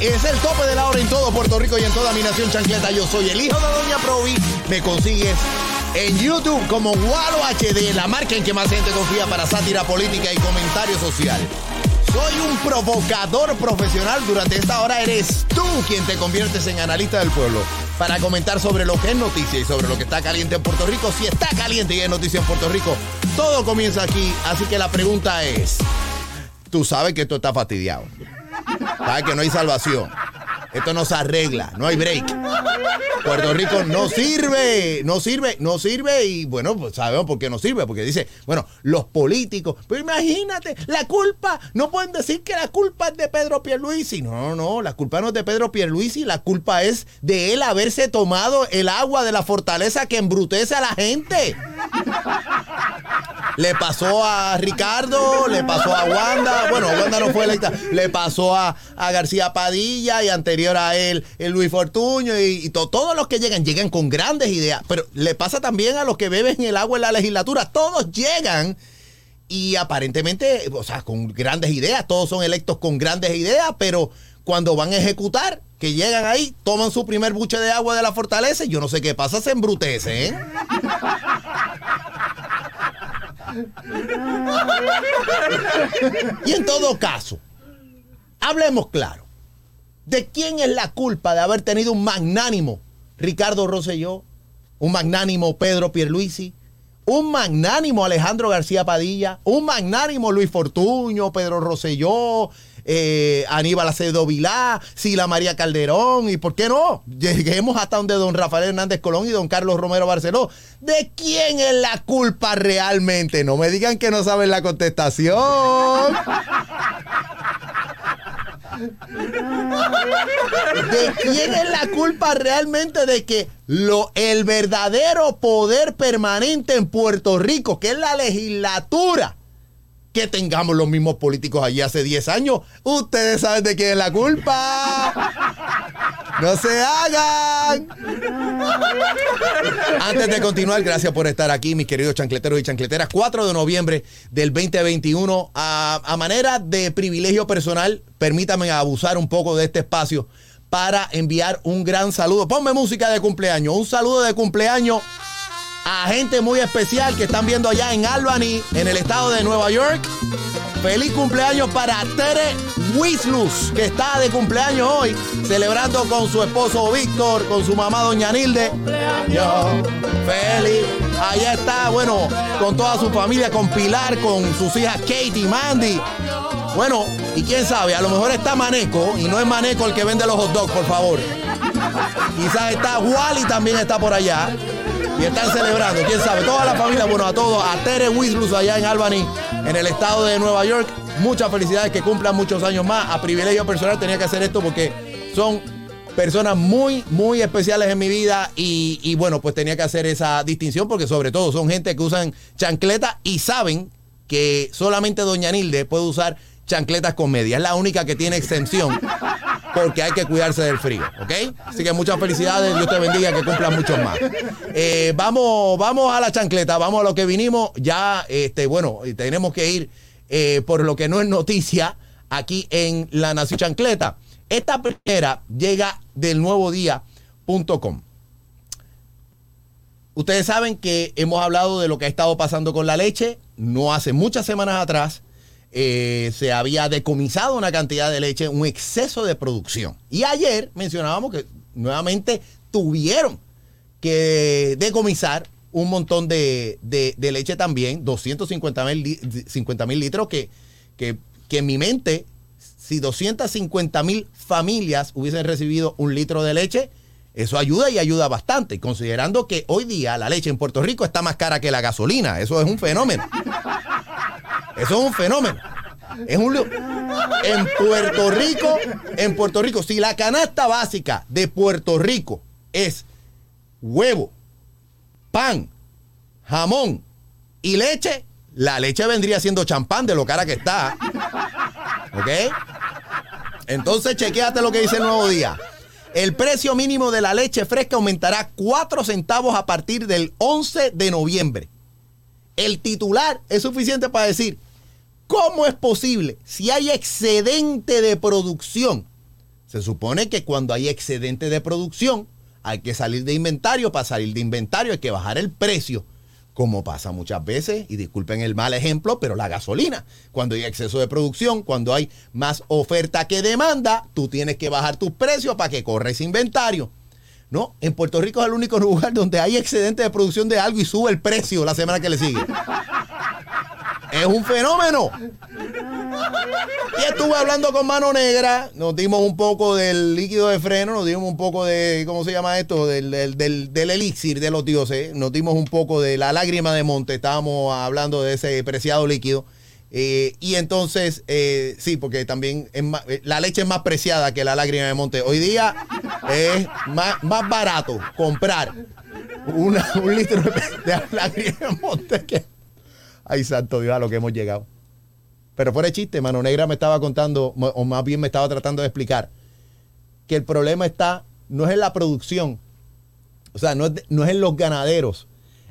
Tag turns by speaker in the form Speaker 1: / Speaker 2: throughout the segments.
Speaker 1: Es el tope de la hora en todo Puerto Rico y en toda mi nación chancleta. Yo soy el hijo de Doña Provi. Me consigues en YouTube como Gualo HD, la marca en que más gente confía para sátira política y comentario social. Soy un provocador profesional. Durante esta hora eres tú quien te conviertes en analista del pueblo para comentar sobre lo que es noticia y sobre lo que está caliente en Puerto Rico. Si está caliente y es noticia en Puerto Rico, todo comienza aquí. Así que la pregunta es, tú sabes que esto está fastidiado. Sabes que no hay salvación. Esto no se arregla, no hay break. Puerto Rico no sirve, no sirve, no sirve y bueno, pues sabemos por qué no sirve, porque dice, bueno, los políticos, pero imagínate, la culpa, no pueden decir que la culpa es de Pedro Pierluisi. No, no, la culpa no es de Pedro Pierluisi, la culpa es de él haberse tomado el agua de la fortaleza que embrutece a la gente. Le pasó a Ricardo, le pasó a Wanda, bueno, Wanda no fue electa, le pasó a, a García Padilla y anterior a él, el Luis Fortuño y, y to- todos los que llegan, llegan con grandes ideas, pero le pasa también a los que beben el agua en la legislatura, todos llegan y aparentemente, o sea, con grandes ideas, todos son electos con grandes ideas, pero cuando van a ejecutar, que llegan ahí, toman su primer buche de agua de la fortaleza, y yo no sé qué pasa, se embrutece, ¿eh? Y en todo caso, hablemos claro. ¿De quién es la culpa de haber tenido un magnánimo Ricardo Rosselló, un magnánimo Pedro Pierluisi, un magnánimo Alejandro García Padilla, un magnánimo Luis Fortuño, Pedro Rosselló, eh, Aníbal Acevedo Vilá, Sila María Calderón, y por qué no, lleguemos hasta donde don Rafael Hernández Colón y don Carlos Romero Barceló. ¿De quién es la culpa realmente? No me digan que no saben la contestación. ¿De quién es la culpa realmente de que lo, el verdadero poder permanente en Puerto Rico, que es la legislatura, que tengamos los mismos políticos allí hace 10 años? Ustedes saben de quién es la culpa. No se hagan. Antes de continuar, gracias por estar aquí, mis queridos chancleteros y chancleteras. 4 de noviembre del 2021, a, a manera de privilegio personal, permítame abusar un poco de este espacio para enviar un gran saludo. Ponme música de cumpleaños, un saludo de cumpleaños a gente muy especial que están viendo allá en Albany, en el estado de Nueva York. Feliz cumpleaños para Tere Wislus, que está de cumpleaños hoy, celebrando con su esposo Víctor, con su mamá Doña Nilde. Cumpleaños feliz. Allá está, bueno, con toda su familia, con Pilar, con sus hijas Kate y Mandy. Bueno, y quién sabe, a lo mejor está Maneco, y no es Maneco el que vende los hot dogs, por favor. Quizás está Wally también está por allá. Y están celebrando, quién sabe. Toda la familia, bueno, a todos, a Tere Wislus allá en Albany, en el estado de Nueva York. Muchas felicidades, que cumplan muchos años más. A privilegio personal tenía que hacer esto porque son personas muy, muy especiales en mi vida. Y, y bueno, pues tenía que hacer esa distinción porque sobre todo son gente que usan chancleta y saben que solamente Doña Nilde puede usar chancletas con media. Es la única que tiene exención porque hay que cuidarse del frío, ¿ok? Así que muchas felicidades, Dios te bendiga, que cumplan muchos más. Eh, vamos, vamos a la chancleta, vamos a lo que vinimos. Ya, este, bueno, tenemos que ir eh, por lo que no es noticia aquí en La Nación Chancleta. Esta primera llega del nuevo día.com. Ustedes saben que hemos hablado de lo que ha estado pasando con la leche. No hace muchas semanas atrás eh, se había decomisado una cantidad de leche, un exceso de producción. Y ayer mencionábamos que nuevamente tuvieron que decomisar un montón de, de- leche también, 250 mil litros, que, que, que en mi mente, si 250 mil familias hubiesen recibido un litro de leche, eso ayuda y ayuda bastante, considerando que hoy día la leche en Puerto Rico está más cara que la gasolina. Eso es un fenómeno. Eso es un fenómeno. Es un en Puerto Rico, en Puerto Rico, si la canasta básica de Puerto Rico es huevo, pan, jamón y leche, la leche vendría siendo champán de lo cara que está. ¿Ok? Entonces, chequéate lo que dice el nuevo día. El precio mínimo de la leche fresca aumentará 4 centavos a partir del 11 de noviembre. El titular es suficiente para decir, ¿cómo es posible si hay excedente de producción? Se supone que cuando hay excedente de producción hay que salir de inventario. Para salir de inventario hay que bajar el precio. Como pasa muchas veces, y disculpen el mal ejemplo, pero la gasolina. Cuando hay exceso de producción, cuando hay más oferta que demanda, tú tienes que bajar tus precios para que corra ese inventario. No, en Puerto Rico es el único lugar donde hay excedente de producción de algo y sube el precio la semana que le sigue. Es un fenómeno. Y estuve hablando con Mano Negra, nos dimos un poco del líquido de freno, nos dimos un poco de, ¿cómo se llama esto? Del, del, del- del elixir de los dioses, nos dimos un poco de la lágrima de monte, estábamos hablando de ese preciado líquido. Eh, y entonces, eh, sí, porque también es más- eh, la leche es más preciada que la lágrima de monte. Hoy día es más, más barato comprar una- un litro de, de lágrima de monte que... Ay, santo Dios, a lo que hemos llegado. Pero fuera de chiste, Mano Negra me estaba contando, o más bien me estaba tratando de explicar, que el problema está, no es en la producción, o sea, no es, no es en los ganaderos,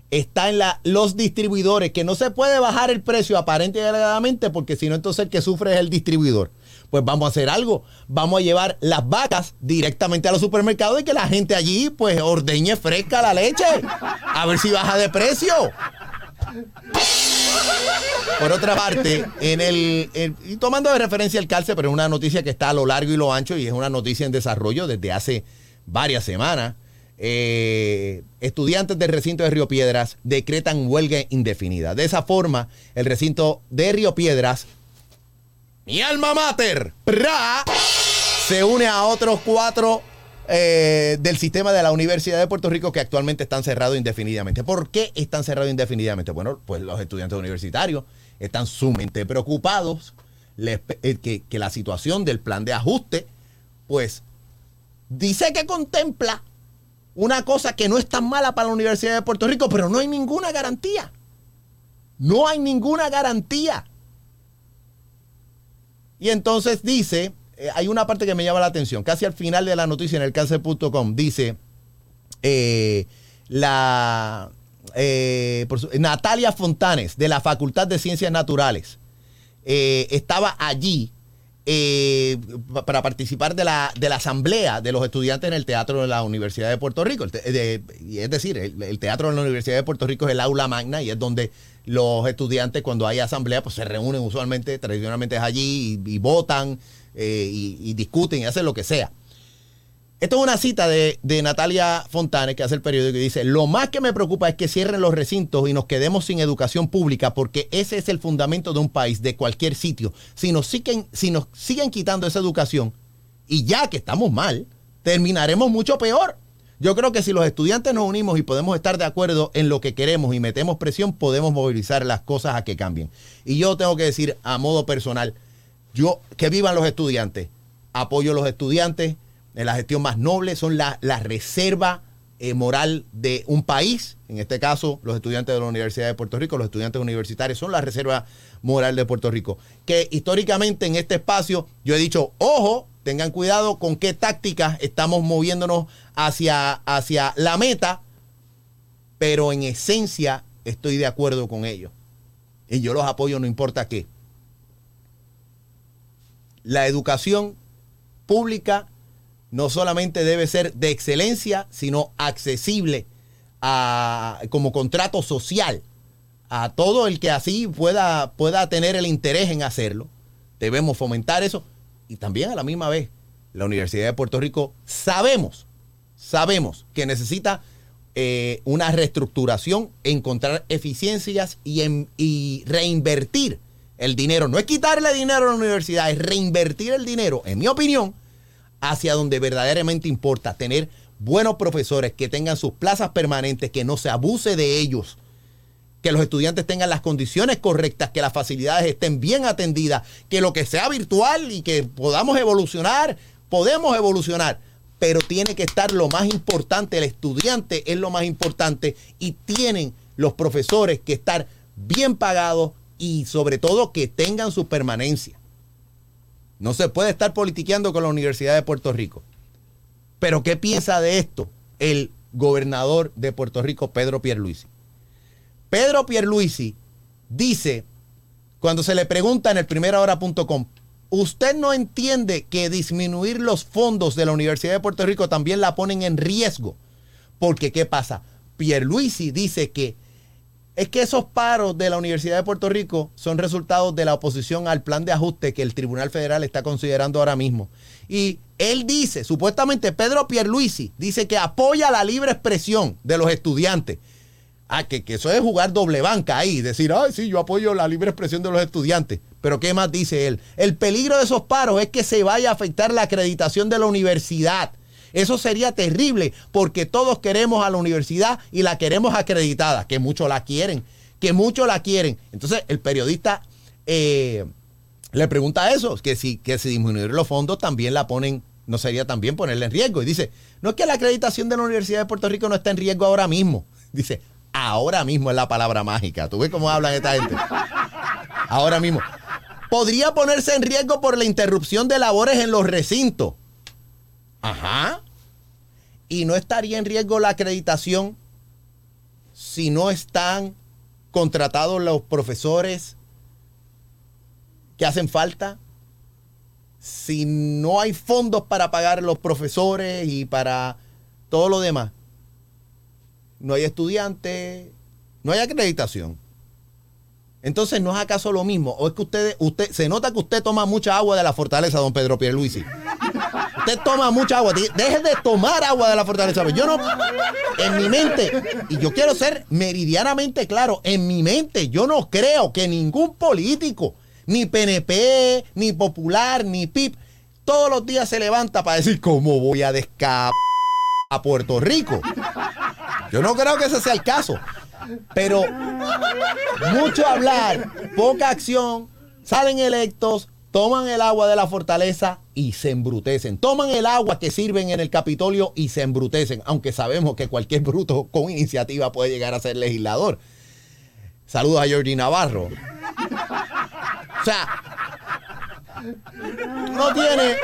Speaker 1: está en la, los distribuidores, que no se puede bajar el precio aparente y alegadamente, porque si no, entonces el que sufre es el distribuidor. Pues vamos a hacer algo, vamos a llevar las vacas directamente a los supermercados y que la gente allí, pues, ordeñe fresca la leche, a ver si baja de precio. Por otra parte, en el, tomando de referencia el calce, pero es una noticia que está a lo largo y lo ancho y es una noticia en desarrollo desde hace varias semanas. eh, estudiantes del recinto de Río Piedras decretan huelga indefinida. De esa forma, el recinto de Río Piedras, mi alma mater, ¡pra! se une a otros cuatro eh, del sistema de la Universidad de Puerto Rico que actualmente están cerrados indefinidamente. ¿Por qué están cerrados indefinidamente? Bueno, pues los estudiantes universitarios están sumamente preocupados eh, que la situación del plan de ajuste, pues dice que contempla una cosa que no es tan mala para la Universidad de Puerto Rico, pero no hay ninguna garantía. No hay ninguna garantía. Y entonces dice, eh, hay una parte que me llama la atención, casi al final de la noticia en el cáncer.com, dice eh, la eh, Natalia Fontanes de la Facultad de Ciencias Naturales estaba allí pa- para participar de la, de la asamblea de los estudiantes en el teatro de la Universidad de Puerto Rico. Es decir, el, teatro de la Universidad de Puerto Rico es el aula magna y es donde los estudiantes cuando hay asamblea pues se reúnen usualmente, tradicionalmente es allí y votan eh, y, discuten y hacen lo que sea. Esto es una cita de, de Natalia Fontanes que hace el periódico y dice, lo más que me preocupa es que cierren los recintos y nos quedemos sin educación pública porque ese es el fundamento de un país, de cualquier sitio. Si nos siguen, si nos siguen quitando esa educación y ya que estamos mal, terminaremos mucho peor. Yo creo que si los estudiantes nos unimos y podemos estar de acuerdo en lo que queremos y metemos presión, podemos movilizar las cosas a que cambien. Y yo tengo que decir a modo personal, yo que vivan los estudiantes, apoyo a los estudiantes, en la gestión más noble son la, reserva eh, moral de un país, en este caso los estudiantes de la Universidad de Puerto Rico, los estudiantes universitarios son la reserva moral de Puerto Rico. Que históricamente en este espacio yo he dicho, ojo, tengan cuidado con qué tácticas estamos moviéndonos hacia, hacia la meta, pero en esencia estoy de acuerdo con ellos. Y yo los apoyo no importa qué. La educación pública no solamente debe ser de excelencia, sino accesible a, como contrato social a todo el que así pueda, pueda tener el interés en hacerlo. Debemos fomentar eso. Y también a la misma vez, la Universidad de Puerto Rico sabemos, sabemos que necesita eh, una reestructuración, encontrar eficiencias y, reinvertir el dinero. No es quitarle dinero a la universidad, es reinvertir el dinero, en mi opinión, hacia donde verdaderamente importa. Tener buenos profesores que tengan sus plazas permanentes, que no se abuse de ellos, que los estudiantes tengan las condiciones correctas, que las facilidades estén bien atendidas, que lo que sea virtual y que podamos evolucionar, podemos evolucionar, pero tiene que estar lo más importante, el estudiante es lo más importante y tienen los profesores que estar bien pagados y sobre todo que tengan su permanencia. No se puede estar politiqueando con la Universidad de Puerto Rico. Pero ¿qué piensa de esto el gobernador de Puerto Rico, Pedro Pierluisi? Pedro Pierluisi dice, cuando se le pregunta en el primerahora.com, ¿usted no entiende que disminuir los fondos de la Universidad de Puerto Rico también la ponen en riesgo? Porque, ¿qué pasa? Pierluisi dice que es que esos paros de la Universidad de Puerto Rico son resultados de la oposición al plan de ajuste que el Tribunal Federal está considerando ahora mismo. Y él dice, supuestamente Pedro Pierluisi, dice que apoya la libre expresión de los estudiantes. Ah, que, que eso es jugar doble banca ahí, decir, ay, sí, yo apoyo la libre expresión de los estudiantes. Pero ¿qué más dice él? El peligro de esos paros es que se vaya a afectar la acreditación de la universidad. Eso sería terrible porque todos queremos a la universidad y la queremos acreditada, que muchos la quieren, que muchos la quieren. Entonces el periodista eh, le pregunta eso, que si, que si disminuir los fondos también la ponen, no sería también ponerla en riesgo. Y dice, no es que la acreditación de la Universidad de Puerto Rico no está en riesgo ahora mismo. Dice, ahora mismo es la palabra mágica. ¿Tú ves cómo hablan esta gente? Ahora mismo. Podría ponerse en riesgo por la interrupción de labores en los recintos. Ajá. Y no estaría en riesgo la acreditación si no están contratados los profesores que hacen falta. Si no hay fondos para pagar los profesores y para todo lo demás. No hay estudiantes, no hay acreditación. Entonces, ¿no es acaso lo mismo? ¿O es que usted, usted, se nota que usted toma mucha agua de la fortaleza, don Pedro Pierluisi? Usted toma mucha agua. Deje de tomar agua de la fortaleza. Yo no, en mi mente, y yo quiero ser meridianamente claro, en mi mente yo no creo que ningún político, ni PNP, ni Popular, ni PIP, todos los días se levanta para decir cómo voy a descap a Puerto Rico. Yo no creo que ese sea el caso. Pero mucho hablar, poca acción, salen electos, toman el agua de la fortaleza y se embrutecen. Toman el agua que sirven en el Capitolio y se embrutecen, aunque sabemos que cualquier bruto con iniciativa puede llegar a ser legislador. Saludos a Georgie Navarro. O sea, no tiene.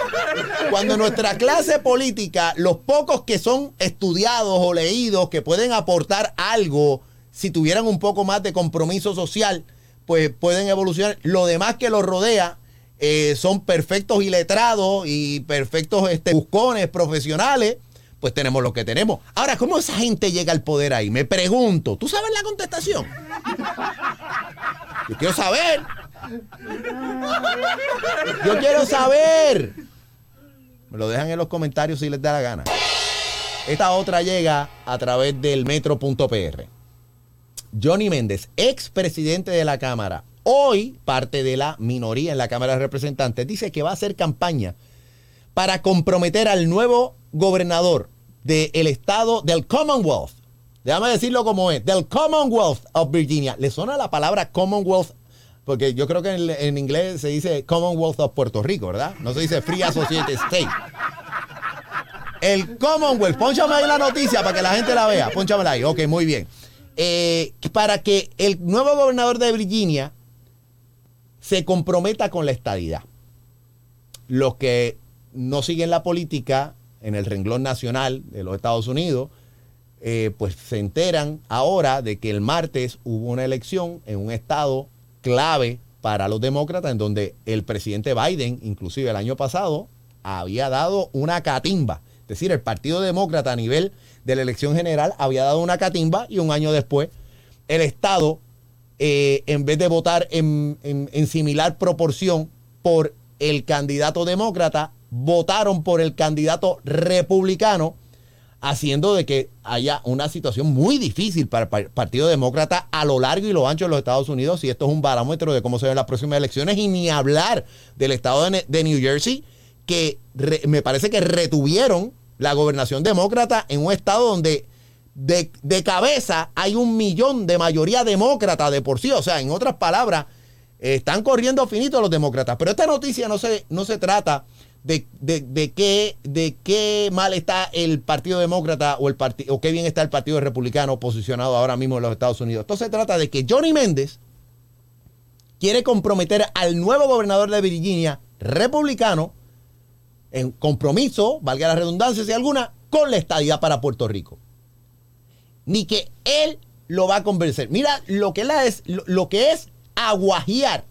Speaker 1: Cuando nuestra clase política, los pocos que son estudiados o leídos, que pueden aportar algo, si tuvieran un poco más de compromiso social, pues pueden evolucionar. Lo demás que los rodea eh, son perfectos y letrados y perfectos este, buscones profesionales, pues tenemos lo que tenemos. Ahora, ¿cómo esa gente llega al poder ahí? Me pregunto. ¿Tú sabes la contestación? Yo quiero saber. Yo quiero saber. Me lo dejan en los comentarios si les da la gana. Esta otra llega a través del metro.pr. Johnny Méndez, ex presidente de la Cámara, hoy parte de la minoría en la Cámara de Representantes, dice que va a hacer campaña para comprometer al nuevo gobernador del estado del Commonwealth. Déjame decirlo como es, del Commonwealth of Virginia. ¿Le suena la palabra Commonwealth? Porque yo creo que en, inglés se dice Commonwealth of Puerto Rico, ¿verdad? No se dice Free Associated State. El Commonwealth, ponchame ahí la noticia para que la gente la vea. Pónchamela ahí. Ok, muy bien. Eh, para que el nuevo gobernador de Virginia se comprometa con la estadidad. Los que no siguen la política en el renglón nacional de los Estados Unidos, eh, pues se enteran ahora de que el martes hubo una elección en un estado clave para los demócratas, en donde el presidente Biden, inclusive el año pasado, había dado una catimba. Es decir, el Partido Demócrata a nivel de la elección general había dado una catimba y un año después el Estado, eh, en vez de votar en, en, en similar proporción por el candidato demócrata, votaron por el candidato republicano, haciendo de que haya una situación muy difícil para el Partido Demócrata a lo largo y lo ancho de los Estados Unidos. Y esto es un barómetro de cómo se ven las próximas elecciones. Y ni hablar del estado de, New Jersey, que me parece que retuvieron la gobernación demócrata en un estado donde de, cabeza hay un millón de mayoría demócrata de por sí. O sea, en otras palabras, están corriendo finito los demócratas. Pero esta noticia no se, no se trata de, de, de qué, de qué mal está el Partido Demócrata o, el o qué bien está el Partido Republicano posicionado ahora mismo en los Estados Unidos. Esto se trata de que Johnny Méndez quiere comprometer al nuevo gobernador de Virginia, republicano, en compromiso, valga la redundancia si alguna, con la estadía para Puerto Rico. Ni que él lo va a convencer. Mira lo que, es, lo, lo es aguajear.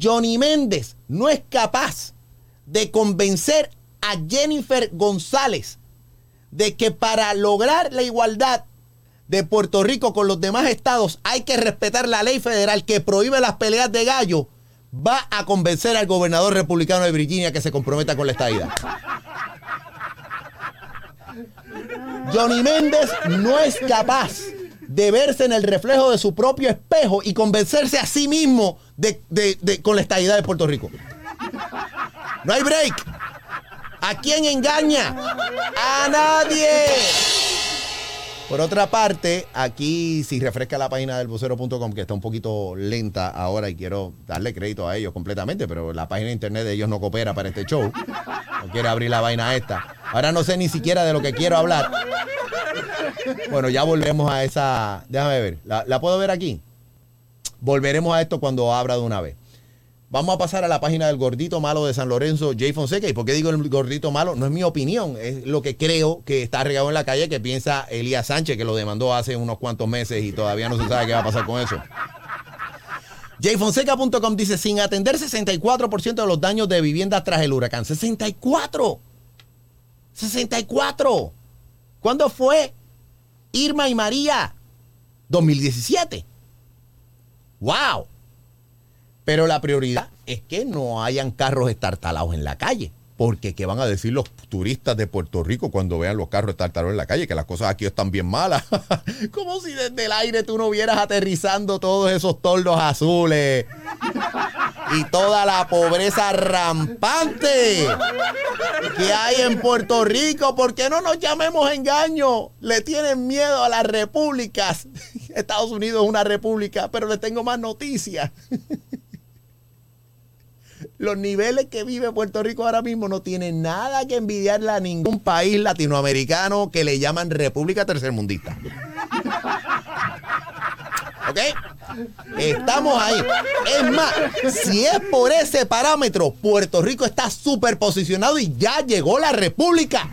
Speaker 1: Johnny Méndez no es capaz de convencer a Jennifer González de que para lograr la igualdad de Puerto Rico con los demás estados hay que respetar la ley federal que prohíbe las peleas de gallo, va a convencer al gobernador republicano de Virginia que se comprometa con la estadía. Johnny Méndez no es capaz de verse en el reflejo de su propio espejo y convencerse a sí mismo de, de, de, con la estadidad de Puerto Rico. No hay break. ¿A quién engaña? A nadie. Por otra parte, aquí si refresca la página del vocero.com, que está un poquito lenta ahora y quiero darle crédito a ellos completamente, pero la página de internet de ellos no coopera para este show. No quiere abrir la vaina esta. Ahora no sé ni siquiera de lo que quiero hablar. Bueno, ya volvemos a esa. Déjame ver. ¿La, la puedo ver aquí? Volveremos a esto cuando abra de una vez. Vamos a pasar a la página del gordito malo de San Lorenzo, Jay Fonseca. ¿Y por qué digo el gordito malo? No es mi opinión, es lo que creo que está regado en la calle, que piensa Elías Sánchez, que lo demandó hace unos cuantos meses y todavía no se sabe qué va a pasar con eso. Jayfonseca.com dice, sin atender 64% de los daños de viviendas tras el huracán. 64. 64. ¿Cuándo fue Irma y María? 2017. ¡Wow! Pero la prioridad es que no hayan carros estartalados en la calle. Porque ¿qué van a decir los turistas de Puerto Rico cuando vean los carros estartalados en la calle? Que las cosas aquí están bien malas. Como si desde el aire tú no vieras aterrizando todos esos tordos azules. Y toda la pobreza rampante que hay en Puerto Rico. ¿Por qué no nos llamemos engaño? Le tienen miedo a las repúblicas. Estados Unidos es una república, pero le tengo más noticias los niveles que vive Puerto Rico ahora mismo no tienen nada que envidiarle a ningún país latinoamericano que le llaman República Tercermundista. ¿Ok? Estamos ahí. Es más, si es por ese parámetro, Puerto Rico está súper posicionado y ya llegó la República.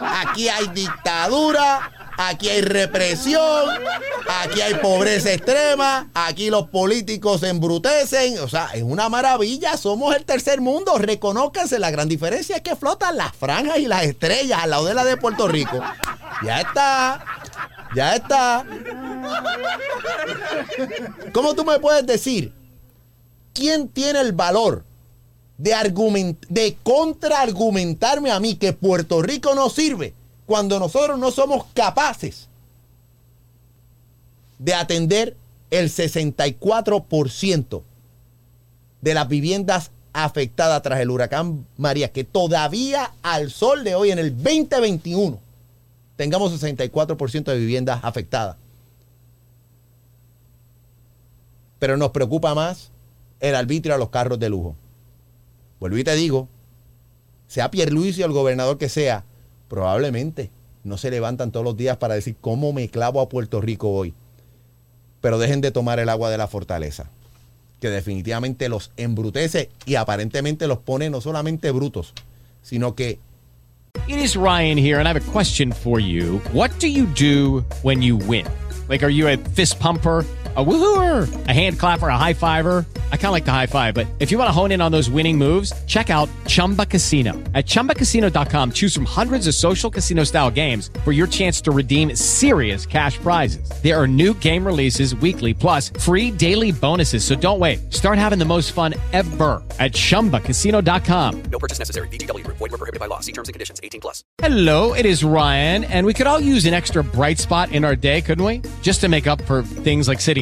Speaker 1: Aquí hay dictadura, aquí hay represión, aquí hay pobreza extrema, aquí los políticos se embrutecen, o sea, es una maravilla, somos el tercer mundo, reconócanse, la gran diferencia es que flotan las franjas y las estrellas al lado de la de Puerto Rico. Ya está, ya está. ¿Cómo tú me puedes decir quién tiene el valor de, de contraargumentarme a mí que Puerto Rico no sirve? Cuando nosotros no somos capaces de atender el 64% de las viviendas afectadas tras el huracán María, que todavía al sol de hoy, en el 2021, tengamos 64% de viviendas afectadas. Pero nos preocupa más el arbitrio a los carros de lujo. Vuelvo y te digo, sea Pierluisi o el gobernador que sea, probablemente no se levantan todos los días para decir cómo me clavo a Puerto Rico hoy. Pero dejen de tomar el agua de la fortaleza, que definitivamente los embrutece y aparentemente los pone no solamente brutos, sino que...
Speaker 2: It is Ryan here and I have a question for you. What do you do when you win? Like, are you a fist pumper? A woohooer, a hand clapper, a high fiver. I kind of like the high five, but if you want to hone in on those winning moves, check out Chumba Casino. At ChumbaCasino.com, choose from hundreds of social casino style games for your chance to redeem serious cash prizes. There are new game releases weekly, plus free daily bonuses. So don't wait. Start having the most fun ever at ChumbaCasino.com.
Speaker 3: No purchase necessary. VGW. Void were prohibited by law. See terms and conditions. 18 plus.
Speaker 2: Hello, it is Ryan, and we could all use an extra bright spot in our day, couldn't we? Just to make up for things like sitting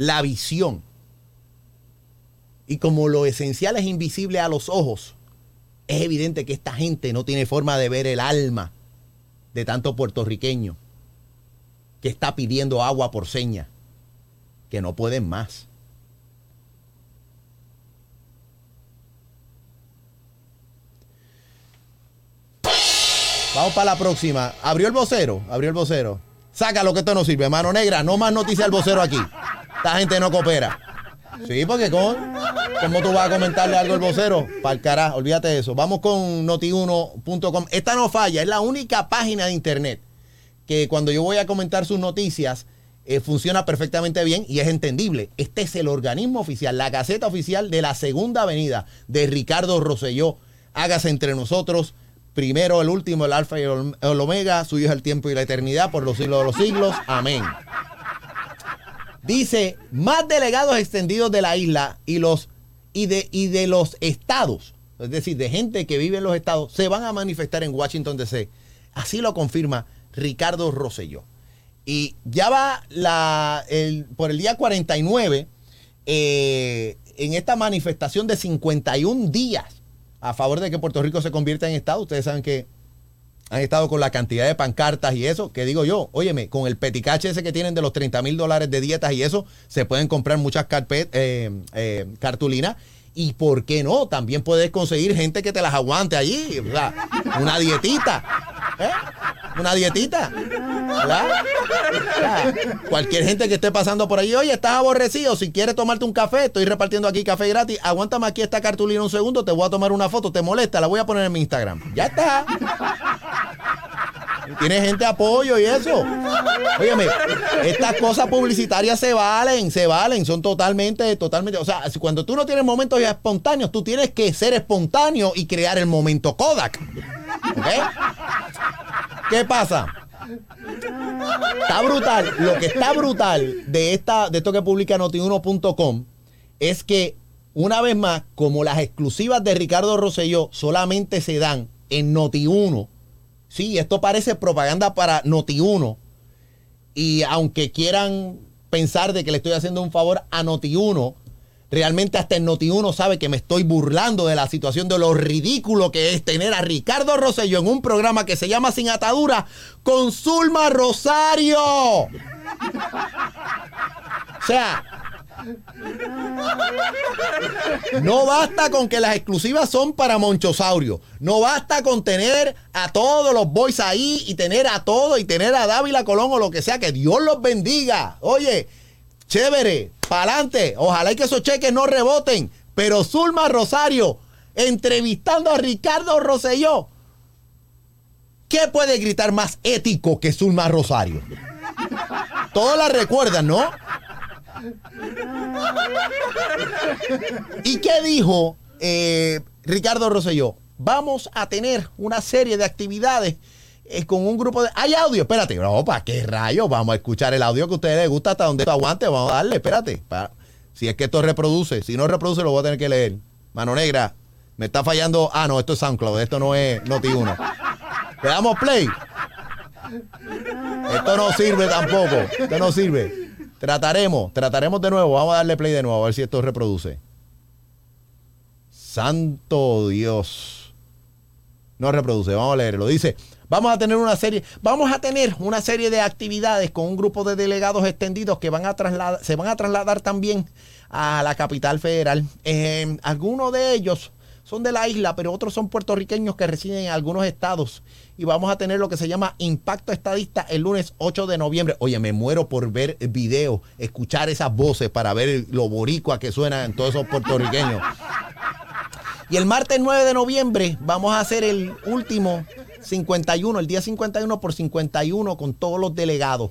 Speaker 1: la visión. Y como lo esencial es invisible a los ojos, es evidente que esta gente no tiene forma de ver el alma de tanto puertorriqueño que está pidiendo agua por seña, que no pueden más. Vamos para la próxima. Abrió el vocero, abrió el vocero. Sácalo que esto no sirve. Mano negra, no más noticias al vocero aquí. Esta gente no coopera. Sí, porque con, ¿cómo tú vas a comentarle algo al vocero? Para carajo, olvídate de eso. Vamos con noti1.com. Esta no falla, es la única página de internet que cuando yo voy a comentar sus noticias eh, funciona perfectamente bien y es entendible. Este es el organismo oficial, la Gaceta Oficial de la Segunda Avenida de Ricardo Rosselló. Hágase entre nosotros primero el último, el alfa y el omega, suyo es el tiempo y la eternidad por los siglos de los siglos. Amén. Dice, más delegados extendidos de la isla y, los, y, de, y de los estados, es decir, de gente que vive en los estados, se van a manifestar en Washington, D.C. Así lo confirma Ricardo Rosselló. Y ya va la, el- por el día 49 eh, en esta manifestación de 51 días a favor de que Puerto Rico se convierta en Estado. Ustedes saben que han estado con la cantidad de pancartas y eso, que digo yo, óyeme, con el peticache ese que tienen de los 30 mil dólares de dietas y eso, se pueden comprar muchas carpet, eh, eh, cartulinas. Y por qué no, también puedes conseguir gente que te las aguante allí. Una dietita, ¿eh? Una dietita, ¿verdad? Cualquier gente que esté pasando por allí, oye, estás aborrecido, si quieres tomarte un café, estoy repartiendo aquí café gratis, aguántame aquí esta cartulina un segundo, te voy a tomar una foto, te molesta, la voy a poner en mi Instagram. Ya está. Tiene gente de apoyo y eso. Óyeme, estas cosas publicitarias se valen, se valen, son totalmente, totalmente. O sea, cuando tú no tienes momentos espontáneos, tú tienes que ser espontáneo y crear el momento Kodak. ¿Ok? ¿Qué pasa? Está brutal. Lo que está brutal de, esta, de esto que publica notiuno.com es que, una vez más, como las exclusivas de Ricardo Rosselló solamente se dan en Noti1, sí, esto parece propaganda para Noti1, y aunque quieran pensar de que le estoy haciendo un favor a Noti1, realmente hasta el Noti1 sabe que me estoy burlando de la situación de lo ridículo que es tener a Ricardo Rosselló en un programa que se llama Sin Atadura con Zulma Rosario. O sea, no basta con que las exclusivas son para Monchosaurio. No basta con tener a todos los boys ahí y tener a todos y tener a Dávila Colón o lo que sea. Que Dios los bendiga. Oye, chévere, pa'lante. Ojalá y que esos cheques no reboten. Pero Zulma Rosario entrevistando a Ricardo Rosselló. ¿Qué puede gritar más ético que Zulma Rosario? Todos la recuerdan, ¿no? ¿Y qué dijo eh, Ricardo Rosselló? Vamos a tener una serie de actividades eh, con un grupo de... ¿Hay audio? Espérate. No, ¿para qué rayos? Vamos a escuchar el audio que a ustedes les gusta hasta donde esto aguante. Vamos a darle, espérate. Pa- Si es que esto reproduce. Si no reproduce, lo voy a tener que leer. Mano negra, me está fallando... Ah, no, esto es SoundCloud. Esto no es Noti1. Le damos play. Esto no sirve tampoco. Esto no sirve. Trataremos, trataremos de nuevo. Vamos a darle play de nuevo a ver si esto reproduce. Santo Dios. No reproduce, vamos a leerlo. Dice, vamos a tener una serie, vamos a tener una serie de actividades con un grupo de delegados extendidos que van a se van a trasladar también a la capital federal. Eh, algunos de ellos son de la isla, pero otros son puertorriqueños que residen en algunos estados. Y vamos a tener lo que se llama Impacto Estadista el lunes 8 de noviembre. Oye, me muero por ver videos, escuchar esas voces para ver lo boricua que suenan todos esos puertorriqueños. Y el martes 9 de noviembre vamos a hacer el último 51, el día 51 por 51 con todos los delegados.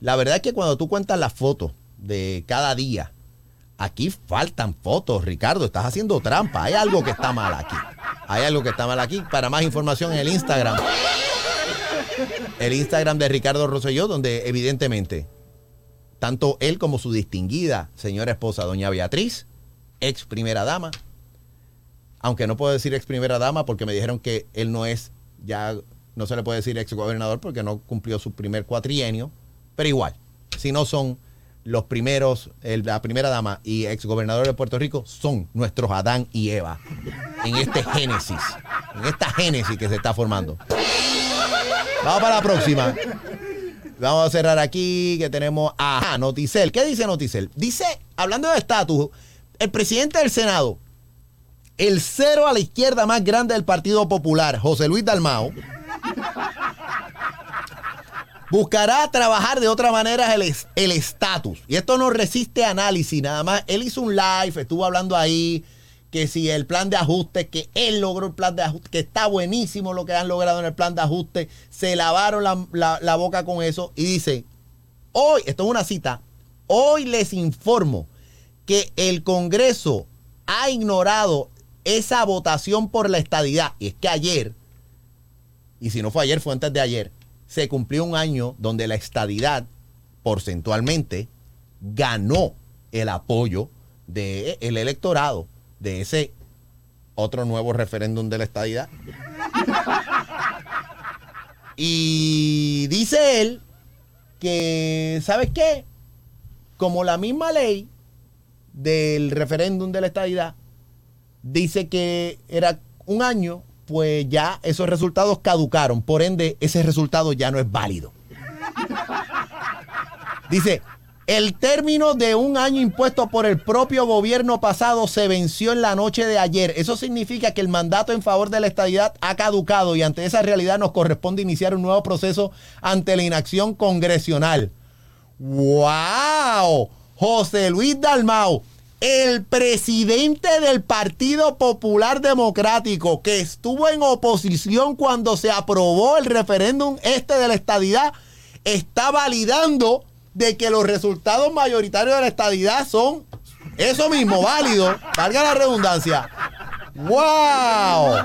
Speaker 1: La verdad es que cuando tú cuentas las fotos de cada día, Aquí faltan fotos, Ricardo. Estás haciendo trampa. Hay algo que está mal aquí. Hay algo que está mal aquí. Para más información en el Instagram. El Instagram de Ricardo Rosselló, donde evidentemente tanto él como su distinguida señora esposa, doña Beatriz, ex primera dama, aunque no puedo decir ex primera dama porque me dijeron que él no es, ya no se le puede decir ex gobernador porque no cumplió su primer cuatrienio, pero igual, si no son los primeros, el- la primera dama y ex gobernador de Puerto Rico, son nuestros Adán y Eva en este génesis, en esta génesis que se está formando. Vamos para la próxima. Vamos a cerrar aquí que tenemos a Noticel. ¿Qué dice Noticel? Dice, hablando de estatus, el presidente del Senado, el cero a la izquierda más grande del Partido Popular, José Luis Dalmao, buscará trabajar de otra manera el es- el estatus. y esto no resiste análisis, nada más. Él hizo un live, estuvo hablando ahí que si el plan de ajuste, que él logró el plan de ajuste, que está buenísimo lo que han logrado en el plan de ajuste, se lavaron la, la- la boca con eso y dice, hoy, esto es una cita, hoy les informo que el Congreso ha ignorado esa votación por la estadidad. Y es que ayer, y si no fue ayer, fue antes de ayer, se cumplió un año donde la estadidad porcentualmente ganó el apoyo del electorado de ese otro nuevo referéndum de la estadidad. Y dice él que, ¿sabes qué? Como la misma ley del referéndum de la estadidad dice que era un año, pues ya esos resultados caducaron. Por ende, ese resultado ya no es válido. Dice, el término de un año impuesto por el propio gobierno pasado se venció en la noche de ayer. Eso significa que el mandato en favor de la estadidad ha caducado y ante esa realidad nos corresponde iniciar un nuevo proceso ante la inacción congresional. ¡Wow! José Luis Dalmau, el presidente del Partido Popular Democrático, que estuvo en oposición cuando se aprobó el referéndum este de la estadidad, está validando de que los resultados mayoritarios de la estadidad son eso mismo, válido, valga la redundancia. ¡Wow!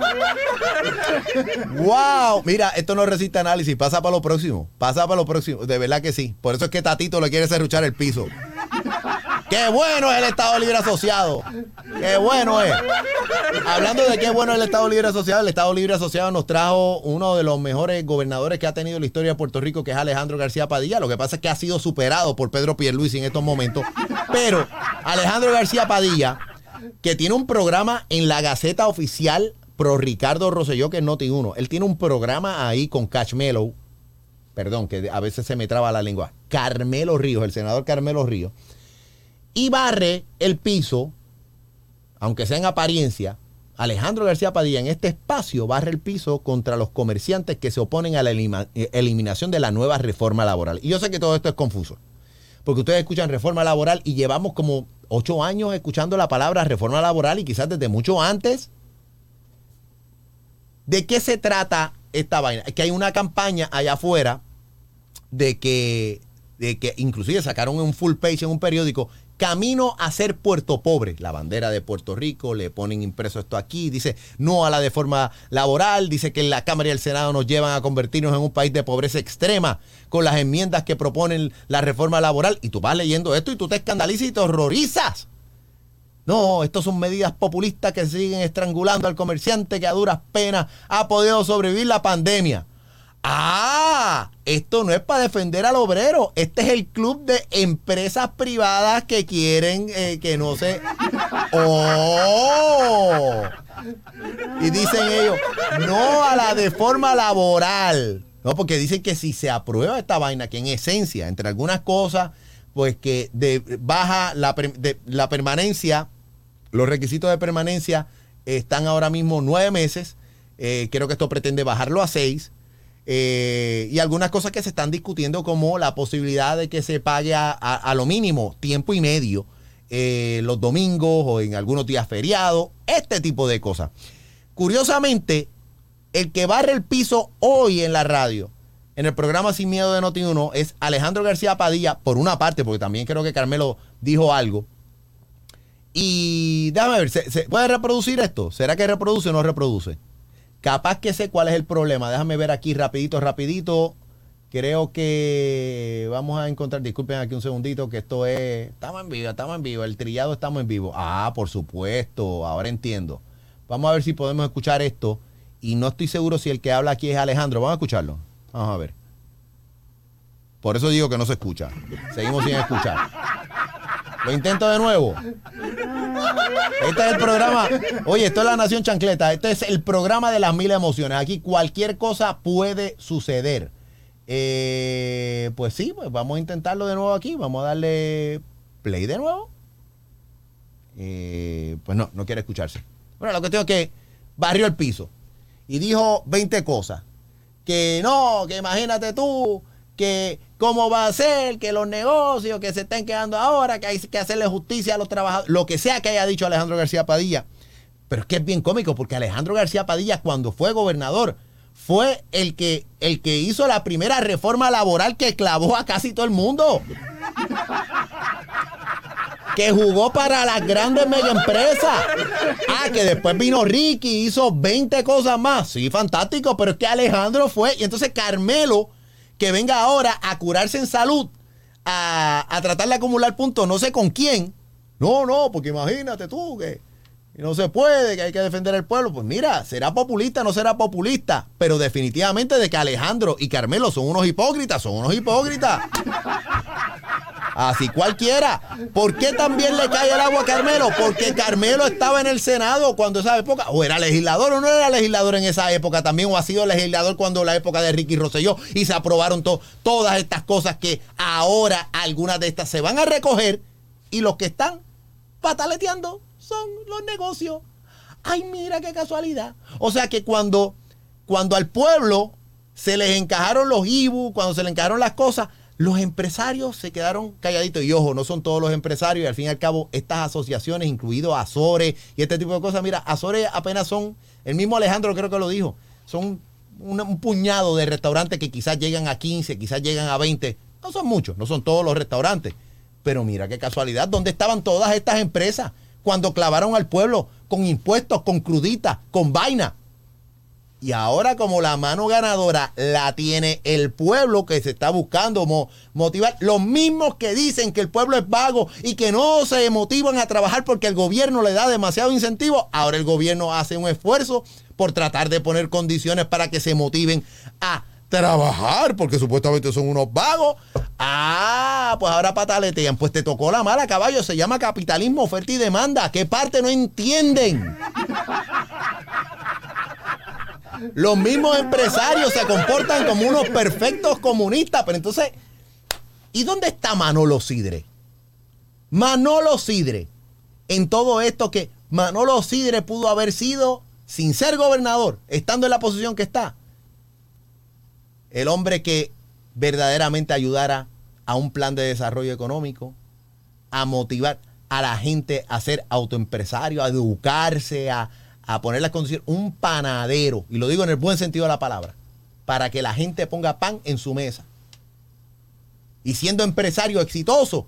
Speaker 1: ¡Wow! Mira, esto no resiste análisis. Pasa para lo próximo. Pasa para lo próximo. De verdad que sí. Por eso es que Tatito le quiere serruchar el piso. ¡Qué bueno es el Estado Libre Asociado! ¡Qué bueno es! Hablando de qué bueno es el Estado Libre Asociado, el Estado Libre Asociado nos trajo uno de los mejores gobernadores que ha tenido la historia de Puerto Rico, que es Alejandro García Padilla. Lo que pasa es que ha sido superado por Pedro Pierluisi en estos momentos. Pero Alejandro García Padilla, que tiene un programa en la Gaceta Oficial pro Ricardo Rosselló, que es Noti1. Él tiene un programa ahí con Cashmelo, perdón, que a veces se me traba la lengua, Carmelo Ríos, el senador Carmelo Ríos, y barre el piso, aunque sea en apariencia, Alejandro García Padilla en este espacio barre el piso contra los comerciantes que se oponen a la eh, eliminación de la nueva reforma laboral. Y yo sé que todo esto es confuso, porque ustedes escuchan reforma laboral y llevamos como ocho años escuchando la palabra reforma laboral y quizás desde mucho antes. ¿De qué se trata esta vaina? Es que hay una campaña allá afuera de que, de que inclusive sacaron un full page en un periódico, camino a ser Puerto Pobre, la bandera de Puerto Rico, le ponen impreso esto aquí, dice no a la de forma laboral, dice que la Cámara y el Senado nos llevan a convertirnos en un país de pobreza extrema con las enmiendas que proponen la reforma laboral, y tú vas leyendo esto y tú te escandalizas y te horrorizas. No, estos son medidas populistas que siguen estrangulando al comerciante que a duras penas ha podido sobrevivir la pandemia. Ah, esto no es para defender al obrero. Este es el club de empresas privadas que quieren eh, que no se... ¡Oh! Y dicen ellos, no a la de forma laboral. No, porque dicen que si se aprueba esta vaina, que en esencia, entre algunas cosas, pues que de, baja la, la permanencia, los requisitos de permanencia están ahora mismo nueve meses. Eh, creo que esto pretende bajarlo a seis. Eh, y algunas cosas que se están discutiendo como la posibilidad de que se pague a, lo mínimo tiempo y medio eh, los domingos o en algunos días feriados, este tipo de cosas. Curiosamente, el que barre el piso hoy en la radio, en el programa Sin Miedo de Noti1, es Alejandro García Padilla, por una parte, porque también creo que Carmelo dijo algo, Y déjame ver, ¿se, se puede reproducir esto? ¿Será que reproduce o no reproduce? Capaz que sé cuál es el problema. Déjame ver aquí rapidito, rapidito. Creo que vamos a encontrar, disculpen aquí un segundito, que esto es, estamos en vivo, estamos en vivo, el trillado estamos en vivo. Ah, por supuesto, ahora entiendo. Vamos a ver si podemos escuchar esto. Y no estoy seguro si el que habla aquí es Alejandro. Vamos a escucharlo. Vamos a ver. Por eso digo que no se escucha. Seguimos sin escuchar. Lo intento de nuevo. Este es el programa. Oye, esto es la Nación Chancleta. Este es el programa de las mil emociones. Aquí cualquier cosa puede suceder. Eh, pues sí, pues vamos a intentarlo de nuevo aquí. Vamos a darle play de nuevo. Eh, pues no, no quiere escucharse. Bueno, lo que tengo es que barrió el piso y dijo 20 cosas. Que no, que imagínate tú, que cómo va a ser, que los negocios que se estén quedando ahora, que hay que hacerle justicia a los trabajadores, lo que sea que haya dicho Alejandro García Padilla. Pero es que es bien cómico porque Alejandro García Padilla cuando fue gobernador fue el que, el que hizo la primera reforma laboral que clavó a casi todo el mundo. Que jugó para las grandes mega empresas. Ah, que después vino Ricky y hizo 20 cosas más. Sí, fantástico, pero es que Alejandro fue. Y entonces Carmelo, que venga ahora a curarse en salud, a, a tratar de acumular puntos, no sé con quién. No, no, porque imagínate tú que no se puede, que hay que defender el pueblo. Pues mira, será populista, no será populista, pero definitivamente de que Alejandro y Carmelo son unos hipócritas, son unos hipócritas. Así cualquiera. ¿Por qué también le cae el agua a Carmelo? Porque Carmelo estaba en el Senado cuando esa época, o era legislador o no era legislador en esa época también, o ha sido legislador cuando la época de Ricky Rosselló y se aprobaron to- todas estas cosas que ahora algunas de estas se van a recoger y los que están pataleteando son los negocios. Ay, mira qué casualidad. O sea que cuando, cuando al pueblo se les encajaron los IBU, cuando se le encajaron las cosas, los empresarios se quedaron calladitos. Y ojo, no son todos los empresarios. Y al fin y al cabo, estas asociaciones, incluido Azores y este tipo de cosas, mira, Azores apenas son, el mismo Alejandro creo que lo dijo, son un, puñado de restaurantes que quizás llegan a 15, quizás llegan a 20. No son muchos, no son todos los restaurantes. Pero mira qué casualidad, ¿dónde estaban todas estas empresas cuando clavaron al pueblo con impuestos, con cruditas, con vaina? Y ahora como la mano ganadora la tiene el pueblo que se está buscando mo- motivar, los mismos que dicen que el pueblo es vago y que no se motivan a trabajar porque el gobierno le da demasiado incentivo, ahora el gobierno hace un esfuerzo por tratar de poner condiciones para que se motiven a trabajar porque supuestamente son unos vagos. Ah, pues ahora pataletean. Pues te tocó la mala, caballo. Se llama capitalismo, oferta y demanda. ¿Qué parte no entienden? Los mismos empresarios se comportan como unos perfectos comunistas. Pero entonces, ¿y dónde está Manolo Sidre? Manolo Sidre, en todo esto que Manolo Sidre pudo haber sido, sin ser gobernador, estando en la posición que está, el hombre que verdaderamente ayudara a un plan de desarrollo económico, a motivar a la gente a ser autoempresario, a educarse, a, a poner las condiciones, un panadero, y lo digo en el buen sentido de la palabra, para que la gente ponga pan en su mesa. Y siendo empresario exitoso,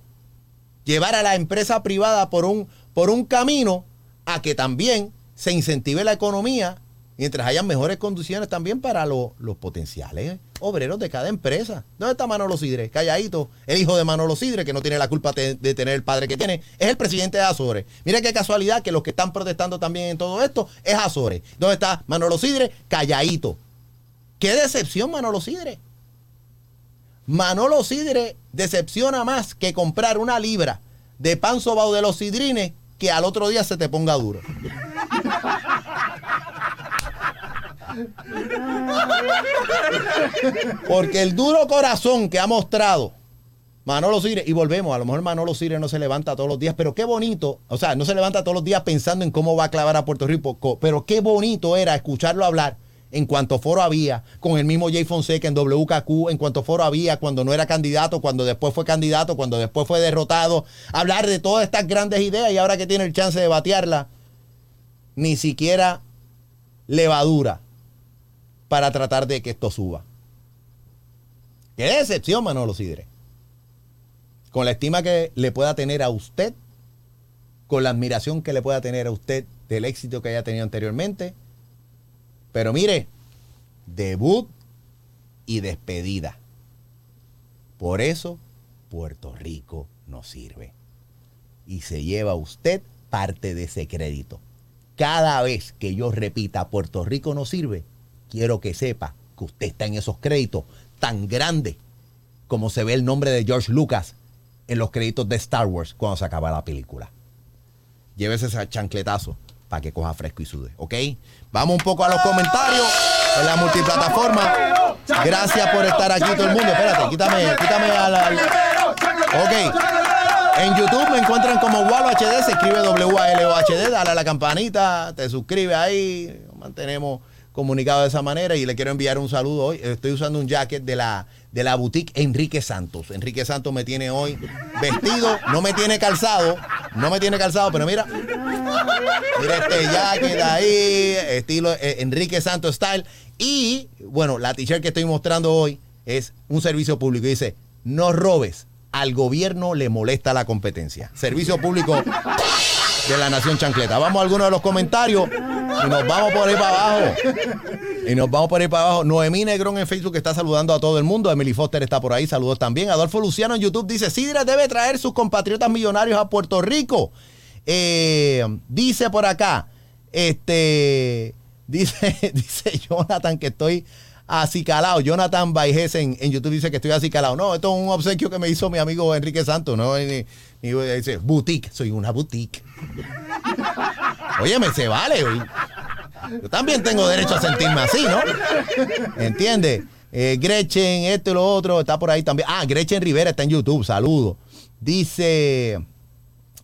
Speaker 1: llevar a la empresa privada por un, por un camino a que también se incentive la economía mientras hayan mejores condiciones también para lo- los potenciales obreros de cada empresa. ¿Dónde está Manolo Sidre? Calladito. El hijo de Manolo Sidre, que no tiene la culpa de, de tener el padre que tiene, es el presidente de Azores. Mira qué casualidad que los que están protestando también en todo esto es Azores. ¿Dónde está Manolo Sidre? Calladito. Qué decepción Manolo Sidre. Manolo Sidre decepciona más que comprar una libra de pan sobao de los sidrines que al otro día se te ponga duro. Porque el duro corazón que ha mostrado Manolo Sidre, y volvemos, a lo mejor Manolo Sidre no se levanta todos los días, pero qué bonito, o sea, no se levanta todos los días pensando en cómo va a clavar a Puerto Rico, co- pero qué bonito era escucharlo hablar en cuanto foro había, con el mismo Jay Fonseca en WKQ, en cuanto foro había, cuando no era candidato, cuando después fue candidato, cuando después fue derrotado, hablar de todas estas grandes ideas y ahora que tiene el chance de batearla, ni siquiera levadura para tratar de que esto suba. Qué decepción, Manolo Sidre. Con la estima que le pueda tener a usted con la admiración que le pueda tener a usted del éxito que haya tenido anteriormente. Pero mire, debut y despedida. Por eso Puerto Rico no sirve. Y se lleva usted parte de ese crédito. Cada vez que yo repita Puerto Rico no sirve, quiero que sepa que usted está en esos créditos tan grandes como se ve el nombre de George Lucas en los créditos de Star Wars cuando se acaba la película. Llévese ese chancletazo para que coja fresco y sude, ¿ok? Vamos un poco a los comentarios en la multiplataforma. Gracias por estar aquí todo el mundo. Espérate, quítame, quítame a la... Ok. En YouTube me encuentran como Walo HD, se escribe W-A-L-O-H-D, dale a la campanita, te suscribes ahí, mantenemos comunicado de esa manera y le quiero enviar un saludo hoy. Estoy usando un jacket de la, de la boutique Enrique Santos. Enrique Santos me tiene hoy vestido, no me tiene calzado, no me tiene calzado, pero mira, mira este jacket ahí, estilo eh, Enrique Santos style. Y bueno, la t-shirt que estoy mostrando hoy es un servicio público. Dice, no robes, al gobierno le molesta la competencia. Servicio público de la Nación Chancleta. Vamos a algunos de los comentarios y nos vamos por ahí para abajo. Y nos vamos por ahí para abajo. Noemí Negrón en Facebook está saludando a todo el mundo. Emily Foster está por ahí. Saludos también. Adolfo Luciano en YouTube dice: Sidra debe traer sus compatriotas millonarios a Puerto Rico. Eh, dice por acá. Este. Dice, dice Jonathan que estoy acicalado. Jonathan Baijes en, en, YouTube dice que estoy acicalado. No, esto es un obsequio que me hizo mi amigo Enrique Santos. No, ni, ni, dice boutique. Soy una boutique. Óyeme, se vale. Oye. Yo también tengo derecho a sentirme así, ¿no? ¿Entiendes? Eh, Gretchen, esto y lo otro, está por ahí también. Ah, Gretchen Rivera está en YouTube, saludo. Dice,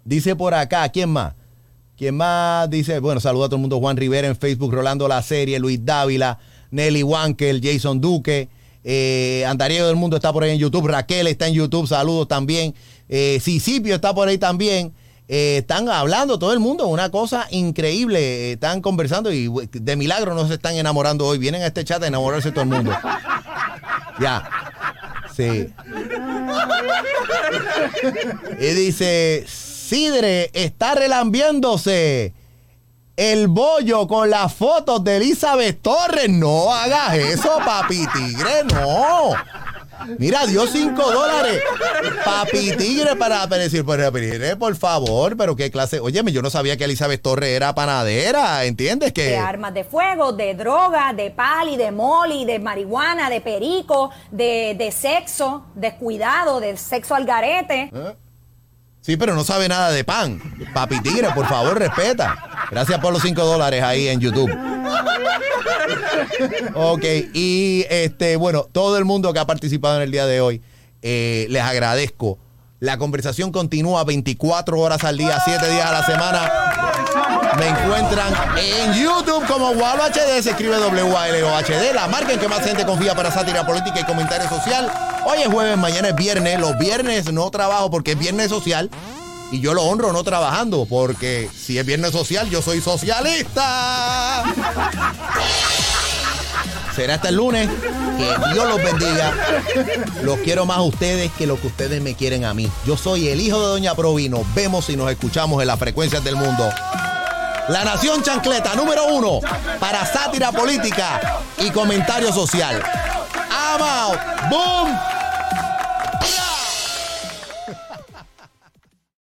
Speaker 1: dice por acá, ¿quién más? ¿Quién más? Dice, bueno, saludo a todo el mundo. Juan Rivera en Facebook, Rolando La Serie, Luis Dávila, Nelly Wankel, Jason Duque, eh, Andariego del Mundo está por ahí en YouTube, Raquel está en YouTube, saludos también. Eh, está por ahí también. Eh, están hablando todo el mundo, una cosa increíble. Eh, están conversando y de milagro no se están enamorando hoy. Vienen a este chat a enamorarse todo el mundo. Ya. Sí. Y dice, Sidre está relambiéndose el bollo con las fotos de Elizabeth Torres. No hagas eso, papi tigre, no. Mira, dio 5 dólares. Papi Tigre para, decir, pues, por favor, pero qué clase. Óyeme, yo no sabía que Elizabeth Torres era panadera, ¿entiendes? Que...
Speaker 4: De armas de fuego, de droga, de pali, de moli, de marihuana, de perico, de, de sexo, de cuidado, de sexo al garete.
Speaker 1: ¿Eh? Sí, pero no sabe nada de pan. Papi Tigre, por favor, respeta. Gracias por los 5 dólares ahí en YouTube. Ok, y este, bueno, todo el mundo que ha participado en el día de hoy, eh, les agradezco. La conversación continúa 24 horas al día, 7 días a la semana. Me encuentran en YouTube como Walo HD, se escribe W-A-L-O-H-D, la marca en que más gente confía para sátira política y comentario social. Hoy es jueves, mañana es viernes. Los viernes no trabajo porque es viernes social. Y yo lo honro no trabajando, porque si es viernes social, yo soy socialista. Será hasta el lunes. Que Dios los bendiga. Los quiero más a ustedes que lo que ustedes me quieren a mí. Yo soy el hijo de Doña Provi. Nos vemos y nos escuchamos en las frecuencias del mundo. La Nación Chancleta, número uno, para sátira política y comentario social. Out. Boom.